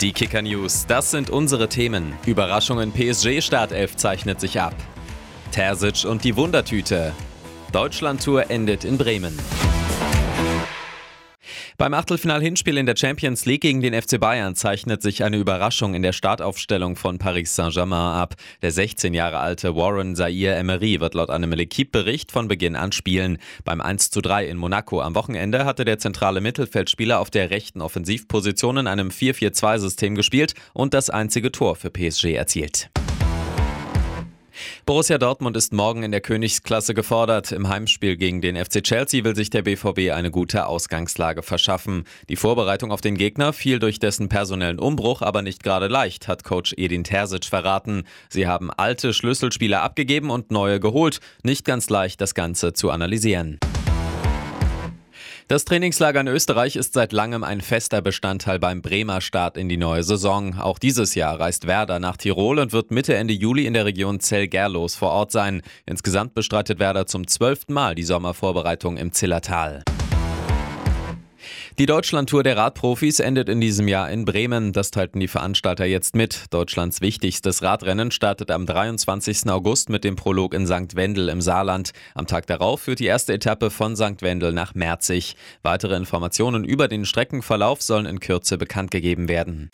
Die Kicker News, das sind unsere Themen. Überraschungen PSG Startelf zeichnet sich ab. Terzic und die Wundertüte. Deutschlandtour endet in Bremen. Beim Achtelfinal-Hinspiel in der Champions League gegen den FC Bayern zeichnet sich eine Überraschung in der Startaufstellung von Paris Saint-Germain ab. Der 16 Jahre alte Warren Zaire Emery wird laut einem L'Equipe-Bericht von Beginn an spielen. Beim 1:3 in Monaco am Wochenende hatte der zentrale Mittelfeldspieler auf der rechten Offensivposition in einem 4-4-2-System gespielt und das einzige Tor für PSG erzielt. Borussia Dortmund ist morgen in der Königsklasse gefordert. Im Heimspiel gegen den FC Chelsea will sich der BVB eine gute Ausgangslage verschaffen. Die Vorbereitung auf den Gegner fiel durch dessen personellen Umbruch aber nicht gerade leicht, hat Coach Edin Terzic verraten. Sie haben alte Schlüsselspieler abgegeben und neue geholt. Nicht ganz leicht, das Ganze zu analysieren. Das Trainingslager in Österreich ist seit langem ein fester Bestandteil beim Bremer Start in die neue Saison. Auch dieses Jahr reist Werder nach Tirol und wird Mitte Ende Juli in der Region Zell-Gerlos vor Ort sein. Insgesamt bestreitet Werder zum zwölften Mal die Sommervorbereitung im Zillertal. Die Deutschlandtour der Radprofis endet in diesem Jahr in Bremen. Das teilten die Veranstalter jetzt mit. Deutschlands wichtigstes Radrennen startet am 23. August mit dem Prolog in St. Wendel im Saarland. Am Tag darauf führt die erste Etappe von St. Wendel nach Merzig. Weitere Informationen über den Streckenverlauf sollen in Kürze bekannt gegeben werden.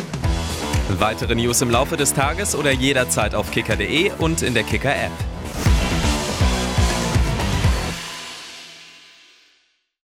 Weitere News im Laufe des Tages oder jederzeit auf kicker.de und in der Kicker-App.